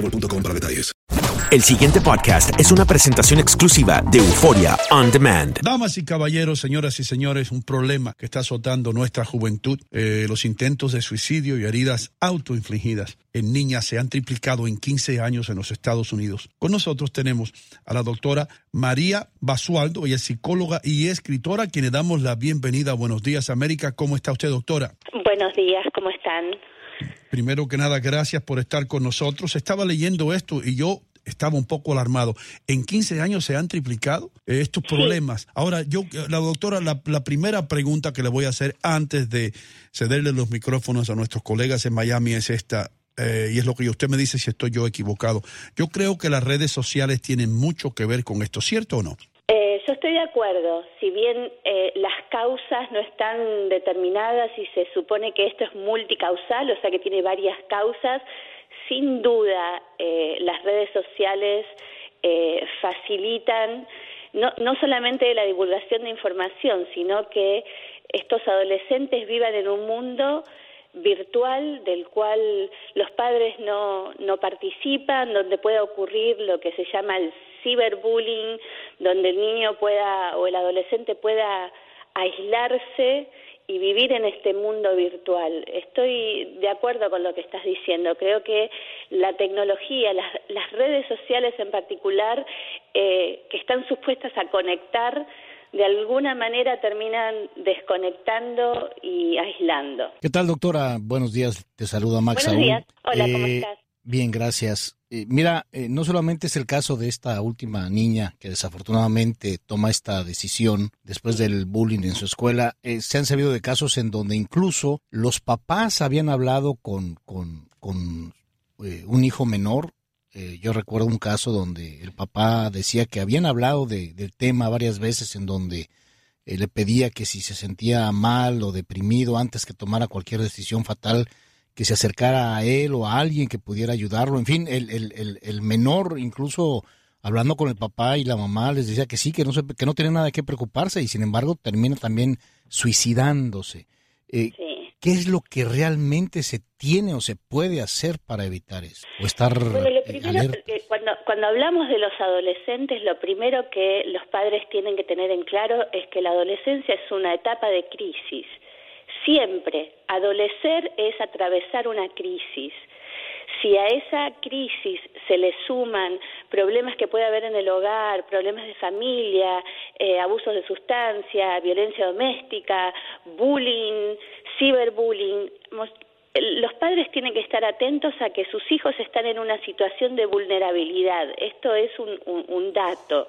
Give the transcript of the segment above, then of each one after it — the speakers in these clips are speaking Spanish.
boostmobile.com para detalles. El siguiente podcast es una presentación exclusiva de Euforia On Demand. Damas y caballeros, señoras y señores, un problema que está azotando nuestra juventud. Eh, los intentos de suicidio y heridas autoinfligidas en niñas se han triplicado en 15 años en los Estados Unidos. Con nosotros tenemos a la doctora María Basualdo, ella es psicóloga y escritora, a quien le damos la bienvenida. Buenos días, América. ¿Cómo está usted, doctora? Buenos días, ¿cómo están? Primero que nada, gracias por estar con nosotros. Estaba leyendo esto y yo estaba un poco alarmado. En 15 años se han triplicado eh, estos problemas. Ahora, yo, la doctora, la, la, primera pregunta que le voy a hacer antes de cederle los micrófonos a nuestros colegas en Miami es esta. Eh, y es lo que usted me dice si estoy yo equivocado. Yo creo que las redes sociales tienen mucho que ver con esto, ¿cierto o no? Yo estoy de acuerdo. Si bien eh, las causas no están determinadas y se supone que esto es multicausal, o sea que tiene varias causas, sin duda eh, las redes sociales eh, facilitan no, no solamente la divulgación de información, sino que estos adolescentes vivan en un mundo virtual del cual los padres no, no participan, donde puede ocurrir lo que se llama el ciberbullying, donde el niño pueda o el adolescente pueda aislarse y vivir en este mundo virtual. Estoy de acuerdo con lo que estás diciendo. Creo que la tecnología, las, las redes sociales en particular, eh, que están supuestas a conectar, de alguna manera terminan desconectando y aislando. ¿Qué tal, doctora? Buenos días. Te saluda Max. Buenos días. Hola, eh, ¿cómo estás? Bien, gracias. Eh, mira, eh, no solamente es el caso de esta última niña que desafortunadamente toma esta decisión después del bullying en su escuela, eh, se han sabido de casos en donde incluso los papás habían hablado con, con, con un hijo menor. yo recuerdo un caso donde el papá decía que habían hablado de, del tema varias veces en donde le pedía que si se sentía mal o deprimido antes que tomara cualquier decisión fatal, que se acercara a él o a alguien que pudiera ayudarlo. En fin, el, el, el, el, menor, incluso hablando con el papá y la mamá, les decía que sí, que no, se, que no tenía nada que preocuparse y sin embargo termina también suicidándose. Eh, sí. ¿Qué es lo que realmente se tiene o se puede hacer para evitar eso? O estar Bueno, lo eh, primero, eh, cuando, cuando hablamos de los adolescentes, lo primero que los padres tienen que tener en claro es que la adolescencia es una etapa de crisis. Siempre, adolecer es atravesar una crisis. Si a esa crisis se le suman problemas que puede haber en el hogar, problemas de familia, eh, abusos de sustancia, violencia doméstica, bullying, ciberbullying, los padres tienen que estar atentos a que sus hijos están en una situación de vulnerabilidad. Esto es un, un dato.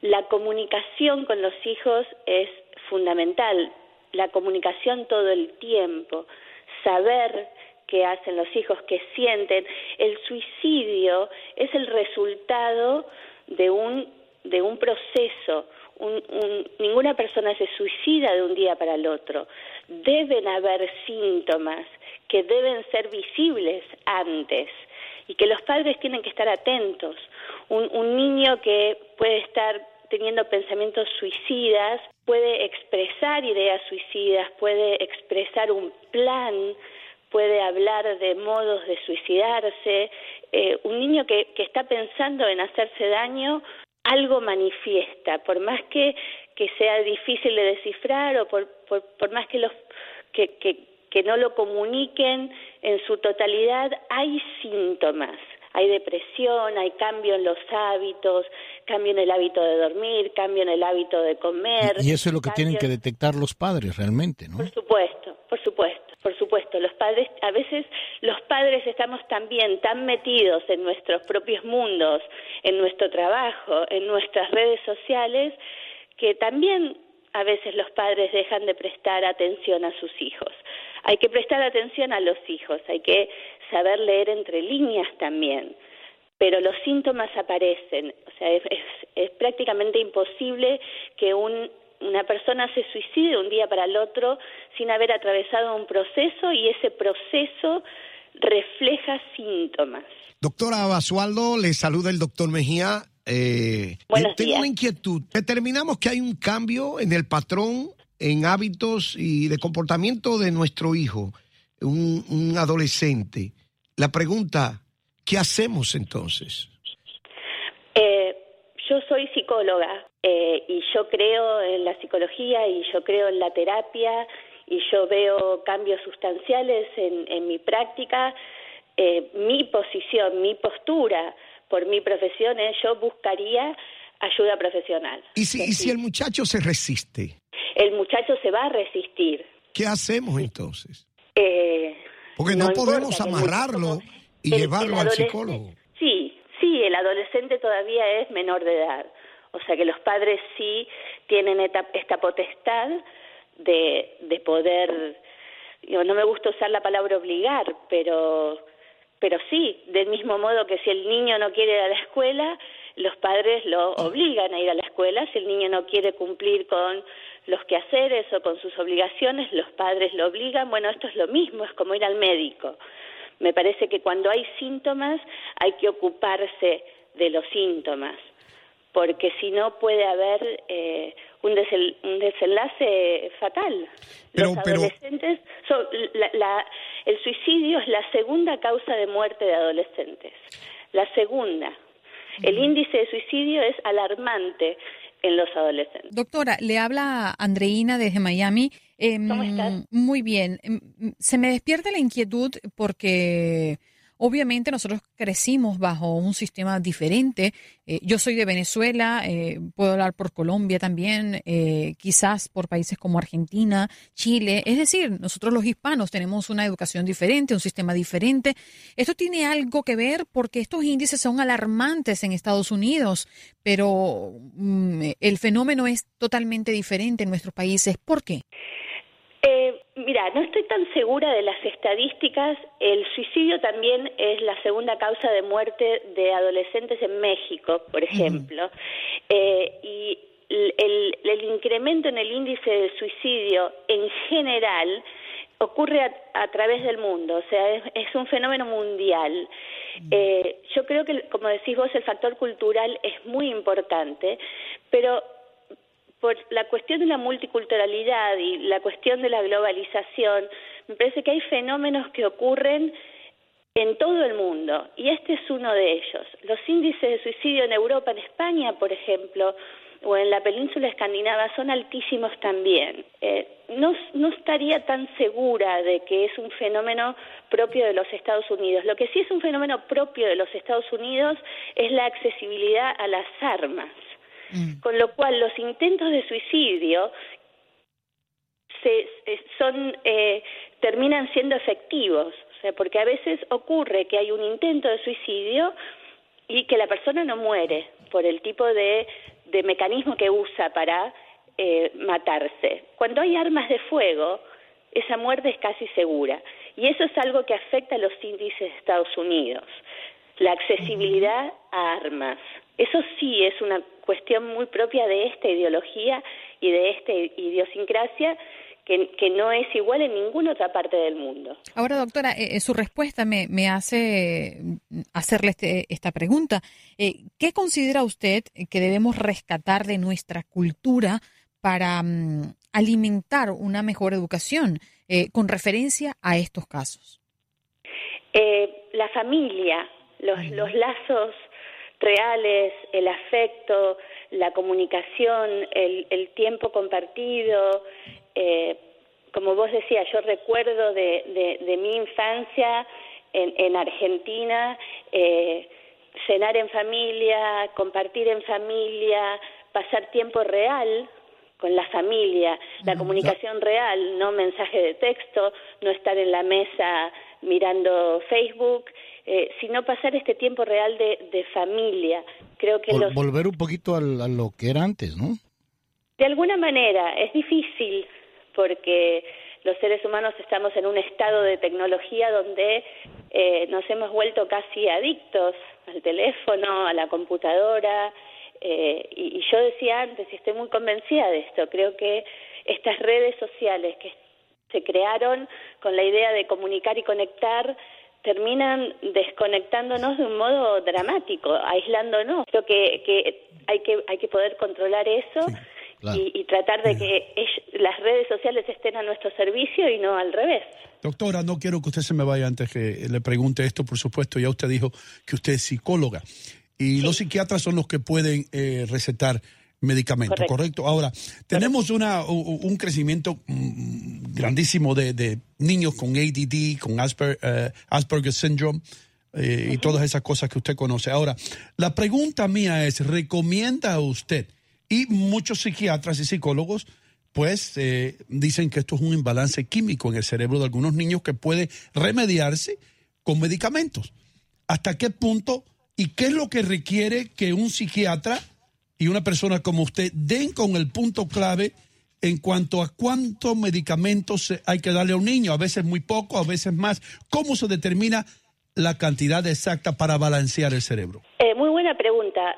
La comunicación con los hijos es fundamental, la comunicación todo el tiempo, saber qué hacen los hijos, qué sienten. El suicidio es el resultado de un, de un proceso. ninguna persona se suicida de un día para el otro. Deben haber síntomas que deben ser visibles antes y que los padres tienen que estar atentos. un niño que puede estar teniendo pensamientos suicidas puede expresar ideas suicidas, puede expresar un plan puede hablar de modos de suicidarse. Eh, un niño que, que está pensando en hacerse daño, algo manifiesta, por más que, que sea difícil de descifrar o por, por, más que, los, que no lo comuniquen en su totalidad, hay síntomas hay depresión, hay cambio en los hábitos, cambio en el hábito de dormir, cambio en el hábito de comer. Y eso es lo que tienen que detectar los padres realmente, ¿no? Por supuesto, por supuesto por supuesto, los padres, a veces los padres estamos también tan metidos en nuestros propios mundos, en nuestro trabajo, en nuestras redes sociales, que también a veces los padres dejan de prestar atención a sus hijos. Hay que prestar atención a los hijos, hay que saber leer entre líneas también, pero los síntomas aparecen, o sea, es, es prácticamente imposible que un una persona se suicide de un día para el otro sin haber atravesado un proceso y ese proceso refleja síntomas. Doctora Basualdo, le saluda el doctor Mejía. Eh, tengo una inquietud. Determinamos que hay un cambio en el patrón, en hábitos y de comportamiento de nuestro hijo, un, un adolescente. La pregunta, ¿qué hacemos entonces? Eh, yo soy psicóloga eh, y yo creo en la psicología y yo creo en la terapia y yo veo cambios sustanciales en, mi práctica. Eh, mi posición, mi postura por mi profesión es yo buscaría ayuda profesional. ¿Y si, ¿Y si el muchacho se resiste? El muchacho se va a resistir. ¿Qué hacemos entonces? Porque no, podemos amarrarlo y llevarlo al psicólogo. Sí, sí, el adolescente todavía es menor de edad. O sea que los padres sí tienen esta, potestad de, de poder, no me gusta usar la palabra obligar, pero, pero sí, del mismo modo que si el niño no quiere ir a la escuela, los padres lo obligan a ir a la escuela, si el niño no quiere cumplir con los quehaceres o con sus obligaciones, los padres lo obligan. Bueno, esto es lo mismo, es como ir al médico. Me parece que cuando hay síntomas hay que ocuparse de los síntomas, porque si no puede haber eh, un, desenlace fatal. los adolescentes, son, el suicidio es la segunda causa de muerte de adolescentes, la segunda. El índice de suicidio es alarmante en los adolescentes. Doctora, le habla Andreina desde Miami. ¿Cómo estás? Em, muy bien. Em, se me despierta la inquietud porque Obviamente nosotros crecimos bajo un sistema diferente. Eh, yo soy de Venezuela, eh, puedo hablar por Colombia también, eh, quizás por países como Argentina, Chile. Es decir, nosotros los hispanos tenemos una educación diferente, un sistema diferente. Esto tiene algo que ver porque estos índices son alarmantes en Estados Unidos, pero mm, el fenómeno es totalmente diferente en nuestros países. ¿Por qué? Mira, no estoy tan segura de las estadísticas. El suicidio también es la segunda causa de muerte de adolescentes en México, por ejemplo. eh, y el, el, incremento en el índice de suicidio en general ocurre a, través del mundo, o sea, es, un fenómeno mundial. Eh, yo creo que, como decís vos, el factor cultural es muy importante, pero por la cuestión de la multiculturalidad y la cuestión de la globalización, me parece que hay fenómenos que ocurren en todo el mundo y este es uno de ellos. Los índices de suicidio en Europa, en España, por ejemplo, o en la península escandinava son altísimos también. Eh, no, no estaría tan segura de que es un fenómeno propio de los Estados Unidos. Lo que sí es un fenómeno propio de los Estados Unidos es la accesibilidad a las armas. Mm. Con lo cual los intentos de suicidio se, son eh, terminan siendo efectivos. O sea, porque a veces ocurre que hay un intento de suicidio y que la persona no muere por el tipo de, de mecanismo que usa para eh, matarse. Cuando hay armas de fuego, esa muerte es casi segura. Y eso es algo que afecta a los índices de Estados Unidos. La accesibilidad a armas. Eso sí es una cuestión muy propia de esta ideología y de esta idiosincrasia que, no es igual en ninguna otra parte del mundo. Ahora, doctora, eh, eh, su respuesta me, hace mm, hacerle este, esta pregunta. Eh, ¿Qué considera usted que debemos rescatar de nuestra cultura para mm, alimentar una mejor educación con referencia a estos casos? la familia, los, los lazos reales, el afecto, la comunicación, el, el tiempo compartido, eh, como vos decías, yo recuerdo de, de, mi infancia en, en Argentina, eh, cenar en familia, compartir en familia, pasar tiempo real con la familia, la comunicación real, no mensaje de texto, no estar en la mesa mirando Facebook, eh, sino pasar este tiempo real de, de familia. Creo que volver un poquito a lo que era antes, ¿no? De alguna manera es difícil porque los seres humanos estamos en un estado de tecnología donde eh, nos hemos vuelto casi adictos al teléfono, a la computadora, eh, y, y, yo decía antes, y estoy muy convencida de esto, creo que estas redes sociales que se crearon con la idea de comunicar y conectar terminan desconectándonos de un modo dramático, aislándonos. Creo que, que hay que hay que poder controlar eso y, tratar de que las redes sociales estén a nuestro servicio y no al revés. Doctora, no quiero que usted se me vaya antes que le pregunte esto, por supuesto, ya usted dijo que usted es psicóloga y los psiquiatras son los que pueden eh, recetar medicamentos, ¿correcto? Ahora, tenemos una, un crecimiento mm, grandísimo de, niños con ADD, con Asper, uh, Asperger syndrome. Eh, y todas esas cosas que usted conoce. Ahora, la pregunta mía es, ¿recomienda usted y muchos psiquiatras y psicólogos pues eh, dicen que esto es un imbalance químico en el cerebro de algunos niños que puede remediarse con medicamentos. ¿Hasta qué punto y qué es lo que requiere que un psiquiatra y una persona como usted den con el punto clave en cuanto a cuántos medicamentos hay que darle a un niño? A veces muy poco, a veces más. ¿Cómo se determina la cantidad exacta para balancear el cerebro? Eh, muy buena pregunta.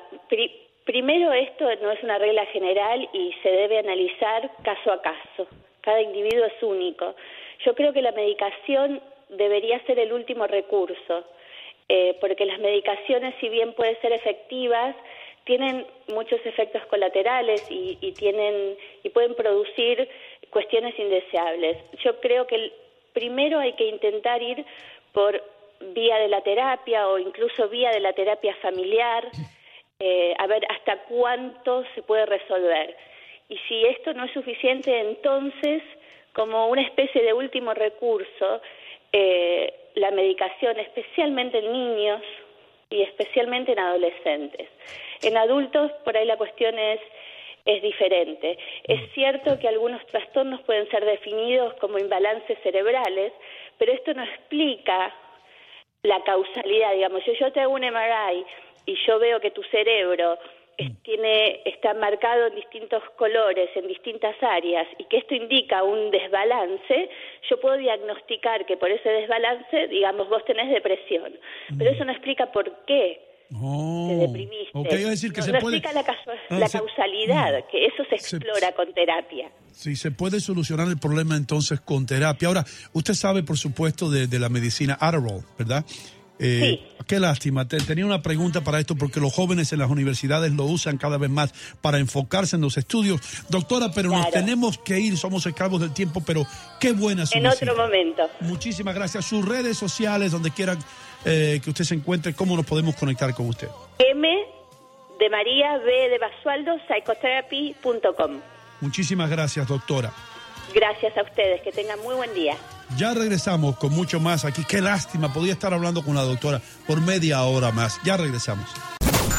Primero, esto no es una regla general y se debe analizar caso a caso. Cada individuo es único. Yo creo que la medicación debería ser el último recurso, eh, porque las medicaciones, si bien pueden ser efectivas, tienen muchos efectos colaterales y, y, tienen y pueden producir cuestiones indeseables. Yo creo que primero hay que intentar ir por vía de la terapia o incluso vía de la terapia familiar eh, a ver hasta cuánto se puede resolver. Y si esto no es suficiente, entonces, como una especie de último recurso, eh, la medicación, especialmente en niños y especialmente en adolescentes. En adultos, por ahí la cuestión es es diferente. Es cierto que algunos trastornos pueden ser definidos como imbalances cerebrales, pero esto no explica la causalidad. Digamos, si yo te hago un MRI y yo veo que tu cerebro tiene está marcado en distintos colores, en distintas áreas, y que esto indica un desbalance, yo puedo diagnosticar que por ese desbalance, digamos, vos tenés depresión. Pero eso no explica por qué oh, te deprimiste. decir que no, se explica la, ah, causalidad, mm. que eso se explora con terapia. Sí, se puede solucionar el problema entonces con terapia. Ahora, usted sabe, por supuesto, de, de la medicina Adderall, ¿verdad? Eh, qué lástima. tenía una pregunta para esto porque los jóvenes en las universidades lo usan cada vez más para enfocarse en los estudios. Doctora, pero nos tenemos que ir, somos esclavos del tiempo, pero qué buena su En otro momento. Muchísimas gracias. Sus redes sociales, donde quiera eh, que usted se encuentre, ¿cómo nos podemos conectar con usted? M de María B de Basualdo, psychotherapy.com. Muchísimas gracias, doctora. Gracias a ustedes, que tengan muy buen día. Ya regresamos con mucho más aquí. Qué lástima, podía estar hablando con la doctora por media hora más. Ya regresamos.